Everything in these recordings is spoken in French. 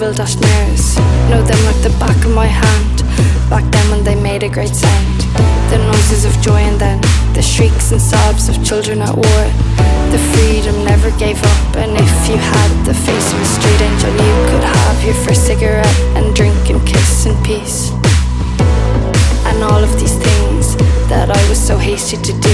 pebble dashed mirrors. Know them like the back of my hand. Back then when they made a great sound. The noises of joy and then the shrieks and sobs of children at war. The freedom never gave up, and if you had the face of a street angel, you could have your first cigarette and drink and kiss in peace. And all of these things that I was so hasty to do.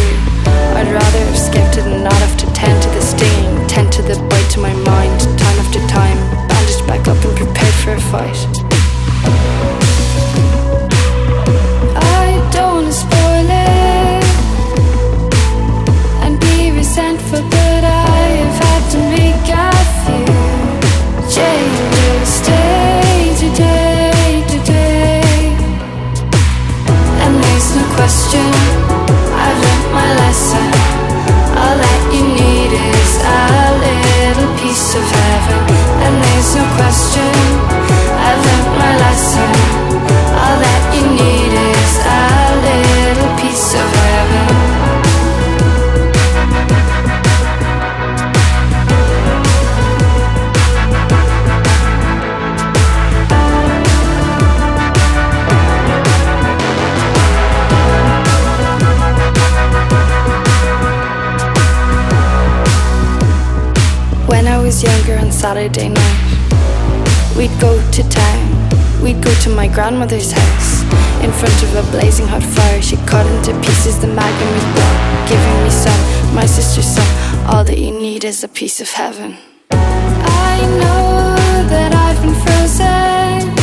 Grandmother's house. In front of a blazing hot fire, she cut into pieces the with blood, giving me some, my sister's son. All that you need is a piece of heaven. I know that I've been frozen,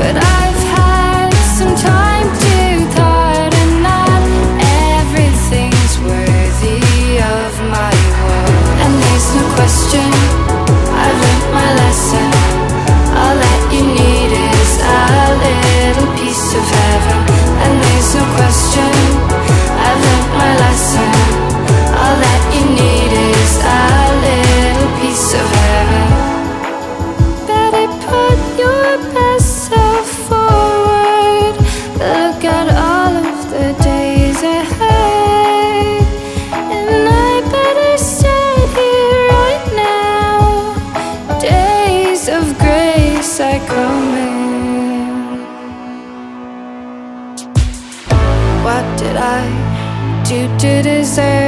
but I've had some time to so question. it is there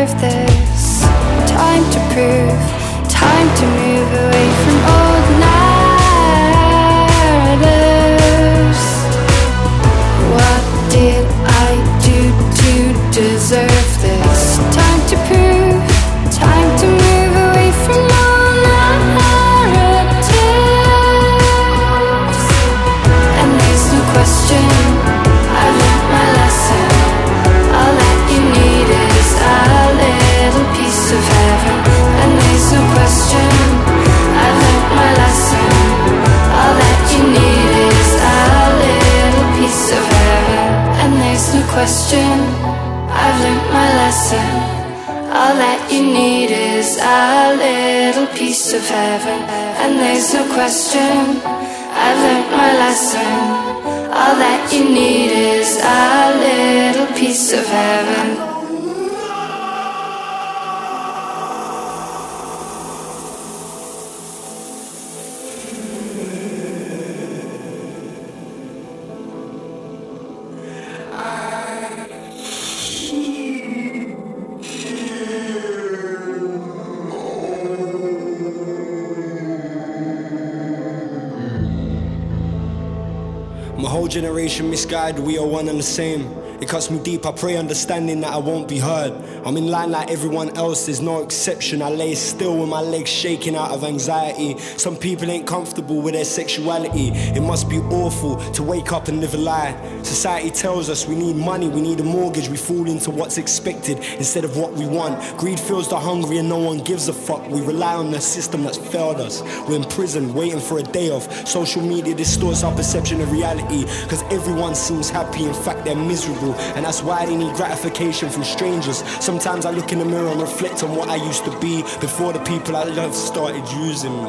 misguided, we are one and the same. It cuts me deep, I pray understanding that I won't be heard. I'm in line like everyone else, there's no exception. I lay still with my legs shaking out of anxiety. Some people ain't comfortable with their sexuality. It must be awful to wake up and live a lie. Society tells us we need money, we need a mortgage. We fall into what's expected instead of what we want. Greed fills the hungry and no one gives a fuck. We rely on the system that's failed us. We're in prison waiting for a day off. Social media distorts our perception of reality because everyone seems happy, in fact, they're miserable. And that's why they need gratification from strangers. Sometimes I look in the mirror and reflect on what I used to be before the people I love started using me.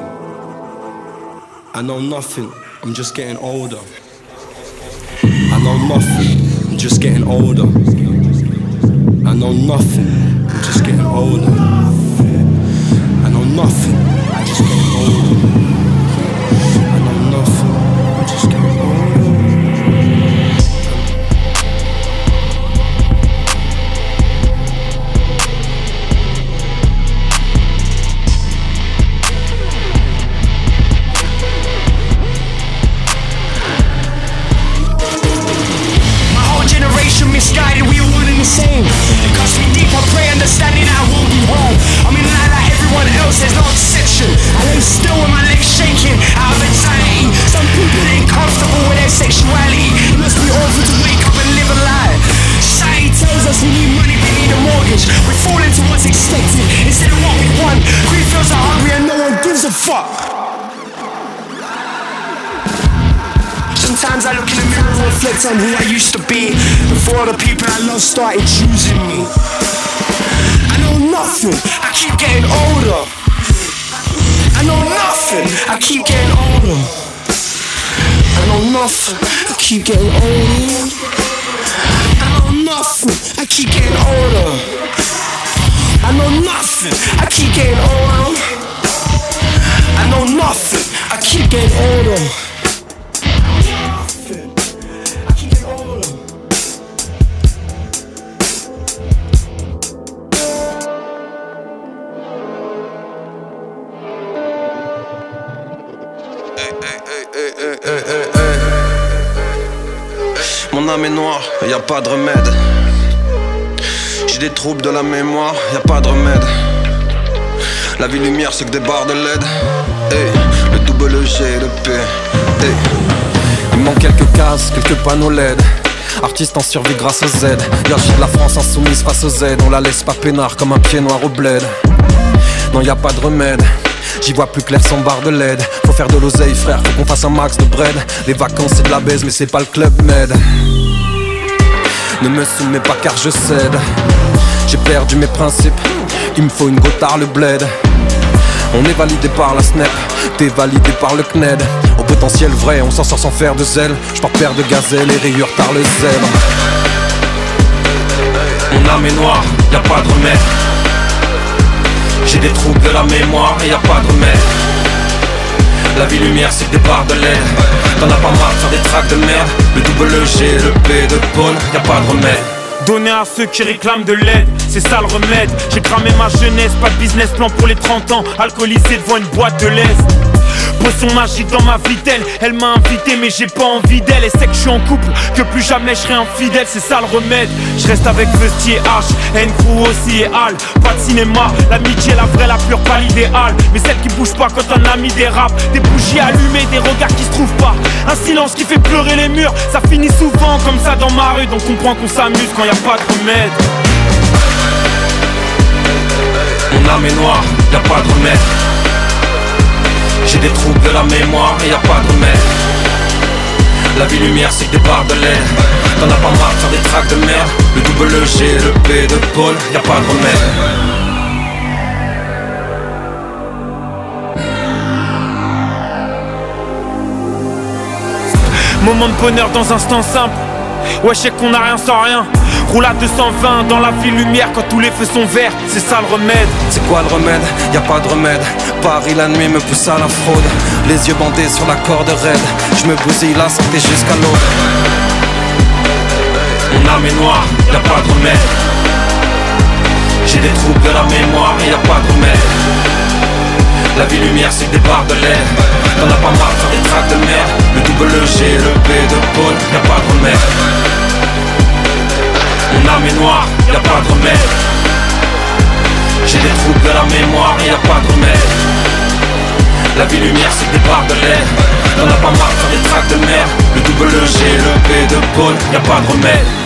I know nothing, I'm just getting older. I know nothing, I'm just getting older. I know nothing, I'm just getting older. I know nothing, on who I used to be before the people I love started choosing me. I know nothing, I keep getting older. I know nothing, I keep getting older. I know nothing, I keep getting older. I know nothing, I keep getting older. I know nothing, I keep getting older. I know nothing, I keep getting older. Âme y a pas de remède. J'ai des troubles de la mémoire, y a pas de remède. La vie lumière, c'est que des barres de LED. le double G, le P. Il manque quelques cases, quelques panneaux LED. Artiste en survie grâce au Z. Hiérarchie de la France insoumise face au Z. On la laisse pas peinard comme un pied noir au bled. Non, y a pas de remède. J'y vois plus clair sans barre de LED. Faut faire de l'oseille, frère, faut qu'on fasse un max de bread. Les vacances, c'est de la baise, mais c'est pas le club med. Ne me soumets pas car je cède. J'ai perdu mes principes, il me faut une gotard le bled. On est validé par la snap, t'es validé par le CNED. Au potentiel vrai, on s'en sort sans faire de zèle. J'porte paire de gazelles et rayures par le zèbre. Mon âme est noire, y a pas de remède. J'ai des troubles de la mémoire et y a pas de remède. La vie lumière c'est des barres de l'air T'en as pas marre faire des tracks de merde. Le double G, le P de Paul, y a pas de remède. Donner à ceux qui réclament de l'aide, c'est ça le remède. J'ai cramé ma jeunesse, pas de business plan pour les 30 ans. Alcoolisé devant une boîte de l'Est Poisson magique dans ma vie d'elle Elle m'a invité mais j'ai pas envie d'elle. Et c'est que je suis en couple que plus jamais je serai infidèle C'est ça le remède. Je reste avec Vestier H N aussi et Al. Pas de cinéma L'amitié la vraie la pure pas l'idéal Mais celle qui bouge pas quand un ami dérape. Des bougies allumées Des regards qui se trouvent pas. Un silence qui fait pleurer les murs Ça finit souvent comme ça dans ma rue. Donc comprend qu'on s'amuse quand y a pas de remède. Mon âme est noire, y a pas de remède j'ai des troubles de la mémoire et y a pas de remède. La vie lumière c'est que des barres de l'air T'en as pas marre de faire des tracks de merde. Le double G, le P de Paul, y a pas de remède. Moment de bonheur dans un instant simple. Ouais je sais qu'on a rien sans rien Roule à 220 dans la ville lumière quand tous les feux sont verts, c'est ça le remède. C'est quoi le remède? Y a pas de remède. Paris la nuit me pousse à la fraude. Les yeux bandés sur la corde raide. Je me bousille la santé jusqu'à l'aube. Mon âme est noire, y a pas de remède. J'ai des troubles de la mémoire et y a pas de remède. La vie lumière c'est des barres de l'air T'en as pas marre de des tracks de merde Le double G, le P de Paul, y a pas de remède mon âme est noire, y a pas de remède. J'ai des troubles de la mémoire, y a pas de remède. La vie lumière c'est des barres de l'air T'en as pas marre faire des tracks de merde Le double G, le P de Paul, y a pas de remède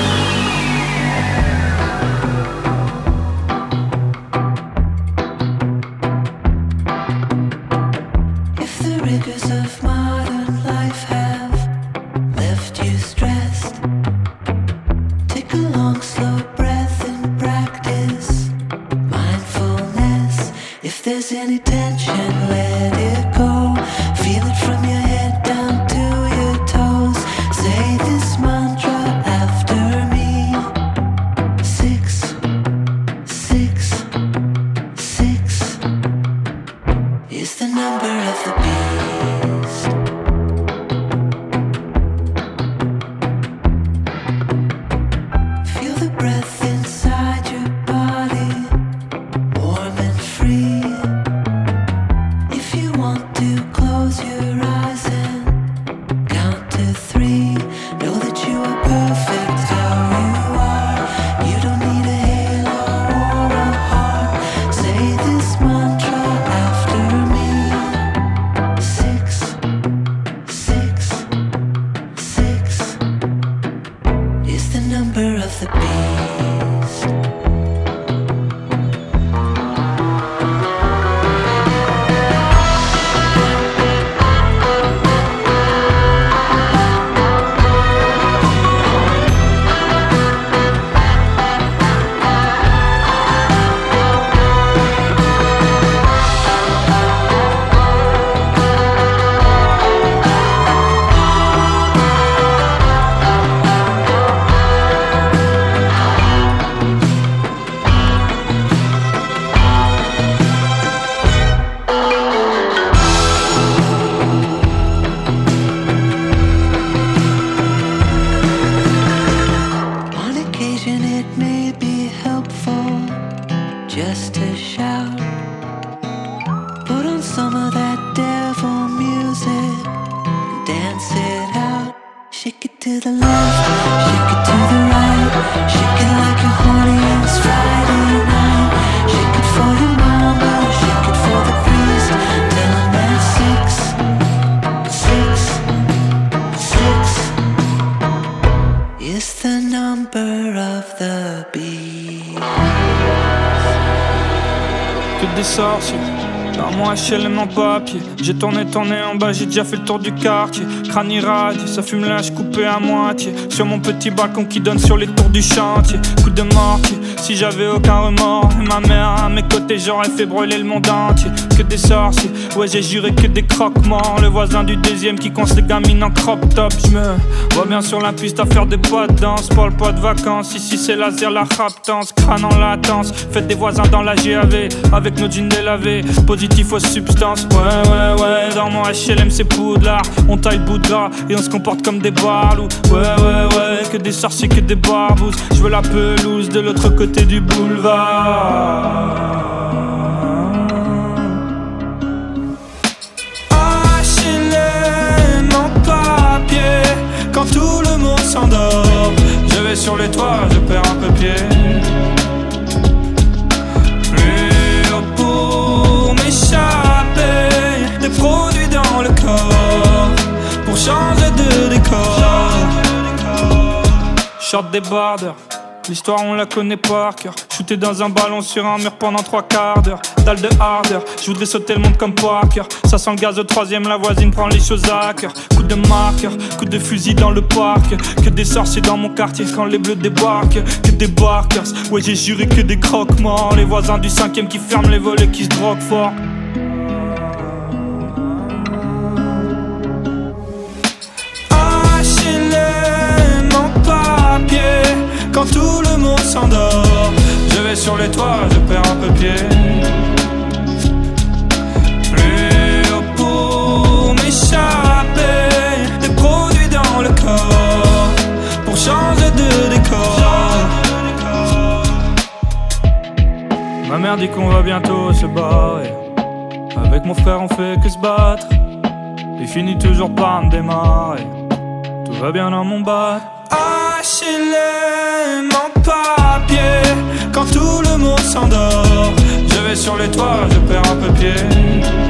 j'ai tourné, tourné en bas, j'ai déjà fait le tour du quartier. Crâne irradié, ça fume l'âge coupé à moitié. Sur mon petit balcon qui donne sur les tours du chantier. Coup de mortier, si j'avais aucun remords. Ma mère à mes côtés, j'aurais fait brûler le monde entier. Que des sorciers, ouais, j'ai juré que des croque-morts. Le voisin du deuxième qui conce les gamines en crop top. Je me vois bien sur la piste à faire des pas de danse. Parle pas de vacances, ici c'est laser, la raptance. Crâne en latence, faites des voisins dans la GAV. Avec nos jeans délavés, positif aux substances. Ouais, ouais, ouais, dans mon HLM c'est poudlard. On taille gras et on se comporte comme des barlous. Ouais, ouais, ouais, que des sorciers, que des barbouzes. Je veux la pelouse de l'autre côté du boulevard. Papier Quand tout le monde s'endort Je vais sur les toits, je perds un peu pied. Plus haut pour m'échapper Des produits dans le corps Pour changer de décor. Short des borders L'histoire on la connaît par cœur. Shooter dans un ballon sur un mur pendant trois quarts d'heure. Dalle de hardeur, je voudrais sauter le monde comme Parker Ça sent le gaz au troisième, la voisine prend les choses à cœur. Coup de marqueur, coup de fusil dans le parc. Que des sorciers dans mon quartier quand les bleus débarquent. Que des barkers, ouais j'ai juré que des croque-morts. Les voisins du cinquième qui ferment les volets qui se droguent fort. En papier Quand tout le monde s'endort Je vais sur les toits, je perds un peu pied. Plus haut pour m'échapper Des produits dans le corps Pour changer de décor. Ma mère dit qu'on va bientôt se barrer. Avec mon frère on fait que se battre. Il finit toujours par me démarrer. Tout va bien dans mon bar HLM en papier. Quand tout le monde s'endort Je vais sur les toits, je perds un peu pied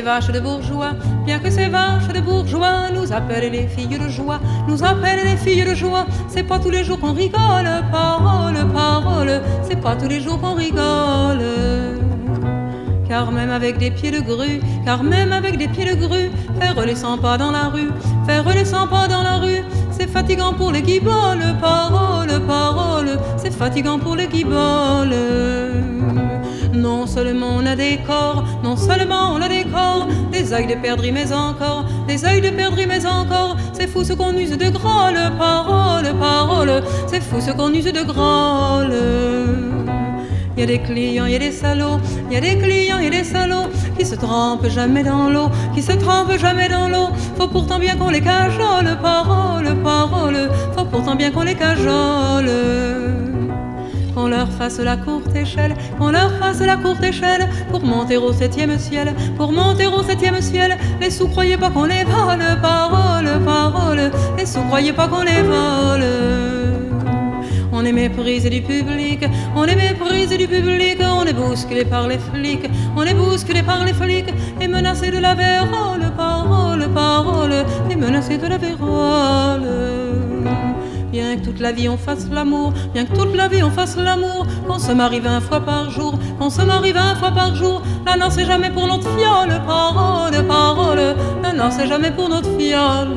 ces vaches de bourgeois, bien que ces vaches de bourgeois nous appellent les filles de joie, nous appellent les filles de joie, c'est pas tous les jours qu'on rigole, parole, parole, c'est pas tous les jours qu'on rigole. Car même avec des pieds de grue, car même avec des pieds de grue, faire les 100 pas dans la rue, faire les 100 pas dans la rue, c'est fatigant pour les guiboles, parole, parole, c'est fatigant pour les guiboles. Non seulement on a des corps, non seulement on a des corps, des œils de perdre mais encore, des œils de perdre mais encore, c'est fou ce qu'on use de grolle, parole, parole, c'est fou ce qu'on use de grolle. Y a des clients, y a des salauds, y a des clients, y a des salauds qui se trempent jamais dans l'eau, qui se trempent jamais dans l'eau. Faut pourtant bien qu'on les cajole, parole, parole. Faut pourtant bien qu'on les cajole. Qu'on leur fasse la courte échelle, qu'on leur fasse la courte échelle pour monter au septième ciel, pour monter au septième ciel. Les sous croyez pas qu'on les vole, parole, parole. Les sous croyez pas qu'on les vole. On est méprisé du public, on est méprisé du public, on est bousculé par les flics, on est bousculé par les flics et menacé de la vérole, parole, parole, et menacé de la vérole. Bien que toute la vie on fasse l'amour, bien que toute la vie on fasse l'amour, qu'on se marie vingt fois par jour, qu'on se marie vingt fois par jour, la non c'est jamais pour notre fiole, parole, parole, la non c'est jamais pour notre fiole.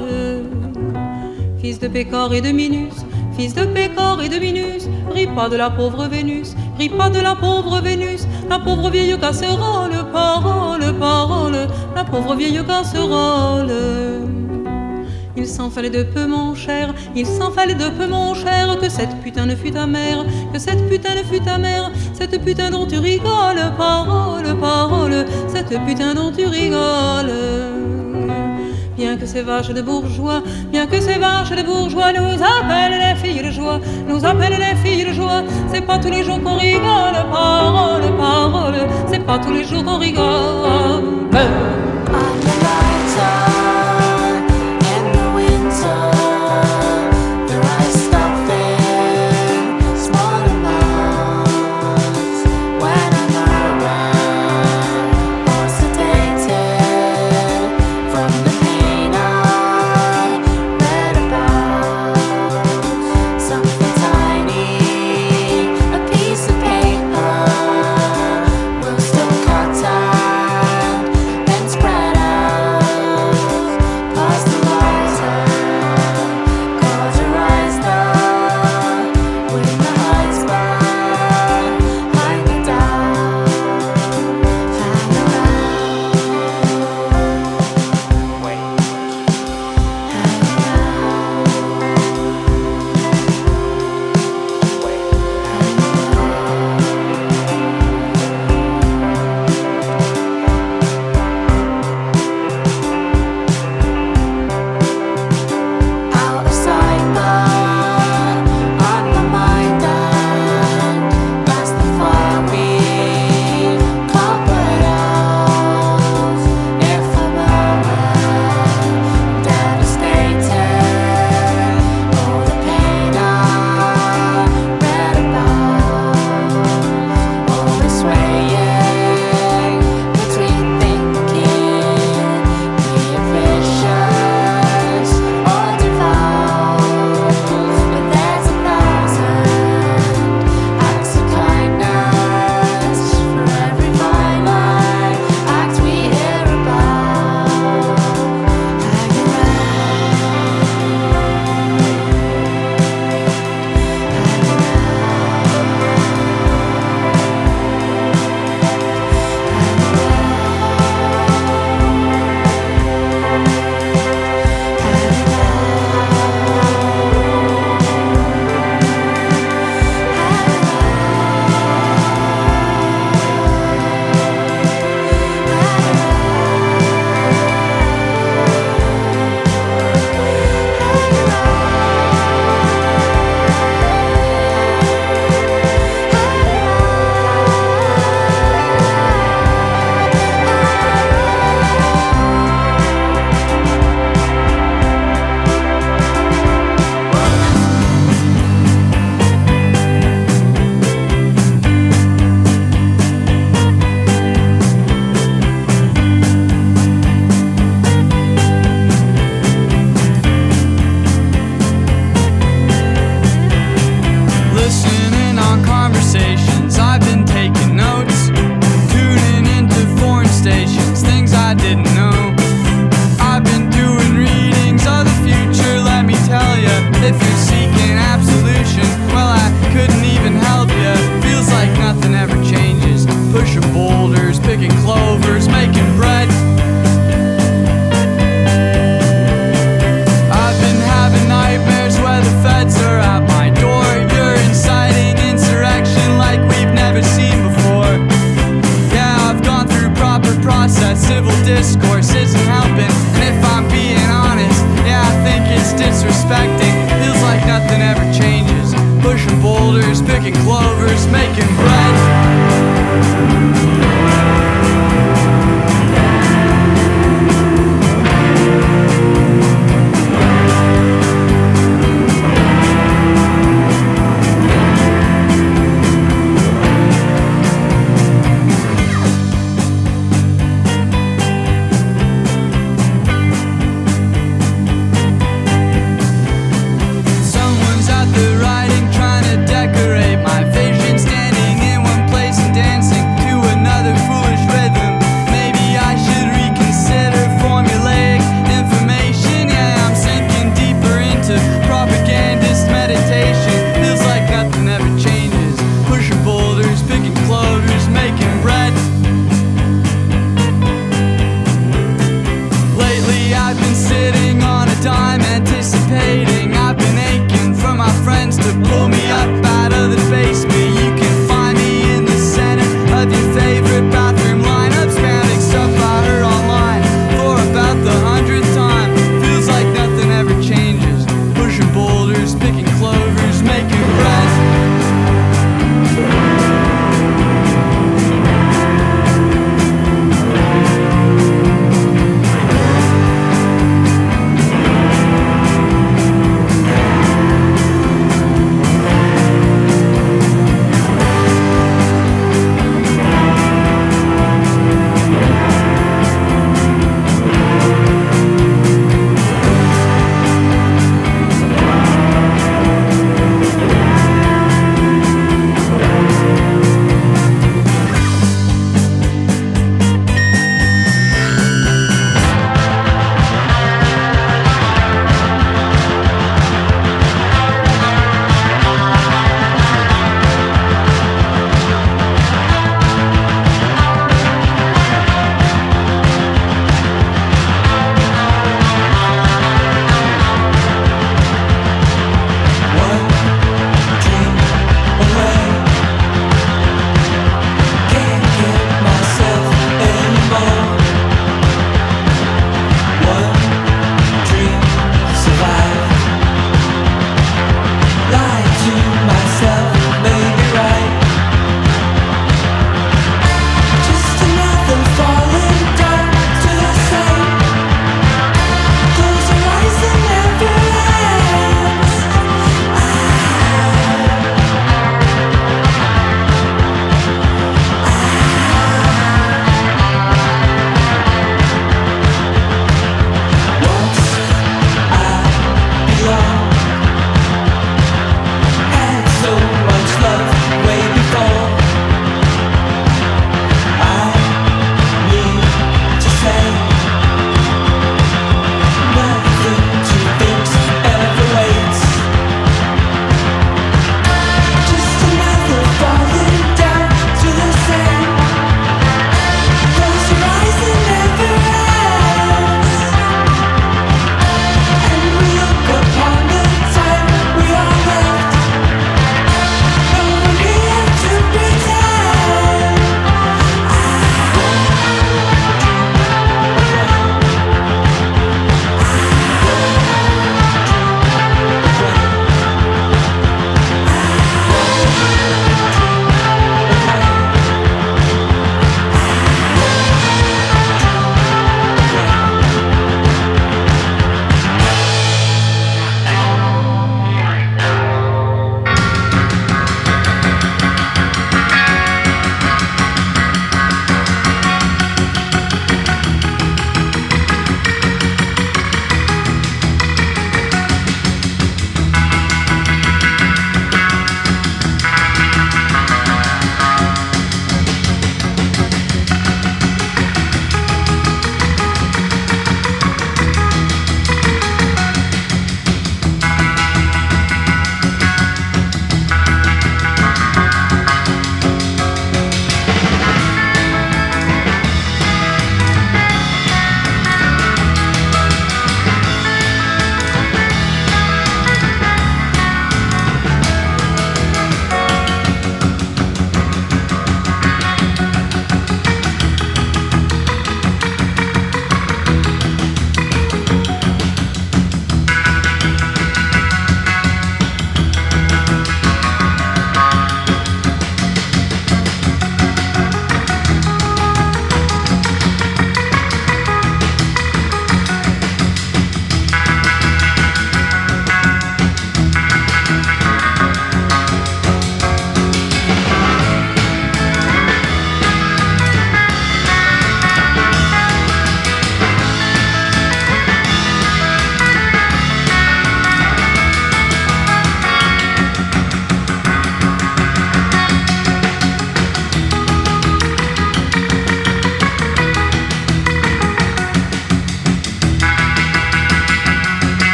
Fils de Pécor et de Minus, Fils de Pécor et de Minus, ris pas de la pauvre Vénus, ris pas de la pauvre Vénus, la pauvre vieille casserole, parole, parole, la pauvre vieille casserole. Il s'en fallait de peu, mon cher, il s'en fallait de peu, mon cher, que cette putain ne fût ta mère, que cette putain ne fût ta mère, cette putain dont tu rigoles, parole, parole, cette putain dont tu rigoles. Bien que ces vaches de bourgeois, bien que ces vaches de bourgeois nous appellent les filles de joie, nous appellent les filles de joie, c'est pas tous les jours qu'on rigole, parole, parole, c'est pas tous les jours qu'on rigole.